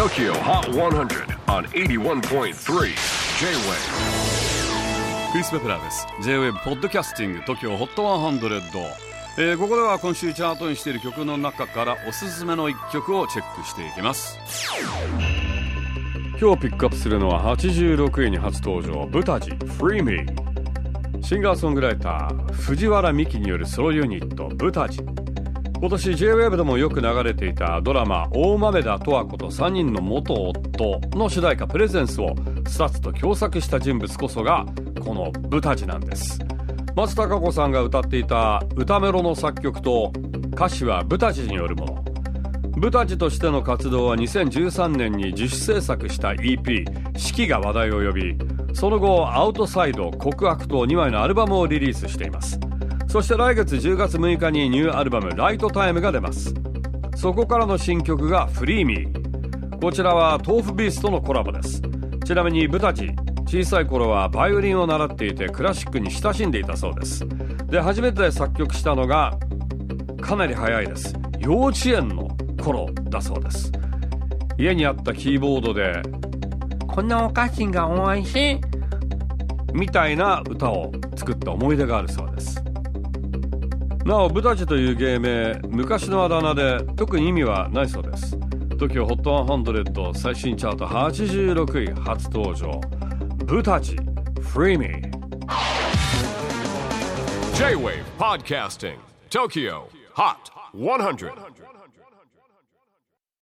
TOKYO HOT 100 on 81.3 J-WAVE クリス・ベプラーです。J-WAVE ポッドキャスティング TOKYO HOT 100、えー、ここでは今週チャートにしている曲の中からおすすめの一曲をチェックしていきます。今日ピックアップするのは86位に初登場ブタジ Free Me シンガーソングライター藤原美希によるソロユニットブタジ。今年 J-WAVE でもよく流れていたドラマ「大豆田とわ子と3人の元夫」の主題歌「プレゼンス」を STUTS と共作した人物こそがこの butaji なんです。松たか子さんが歌っていた歌メロの作曲と歌詞は butaji によるもの。 butaji としての活動は2013年に自主制作した EP「四季」が話題を呼びその後「 outside」「告白」と2枚のアルバムをリリースしています。そして来月10月6日にニューアルバム「ライトタイム」が出ます。そこからの新曲が「フリーミー」こちらは豆腐ビーストのコラボです。ちなみにブタジ小さい頃はバイオリンを習っていてクラシックに親しんでいたそうです。で初めて作曲したのがかなり早いです。幼稚園の頃だそうです。家にあったキーボードでこのお菓子が美味しいみたいな歌を作った思い出があるそうです。なおブタジという芸名昔のあだ名で特に意味はないそうです。TOKIOHOT100 最新チャート86位初登場。ブタジ Free Me J-WAVE PODCASTING TOKYO HOT 100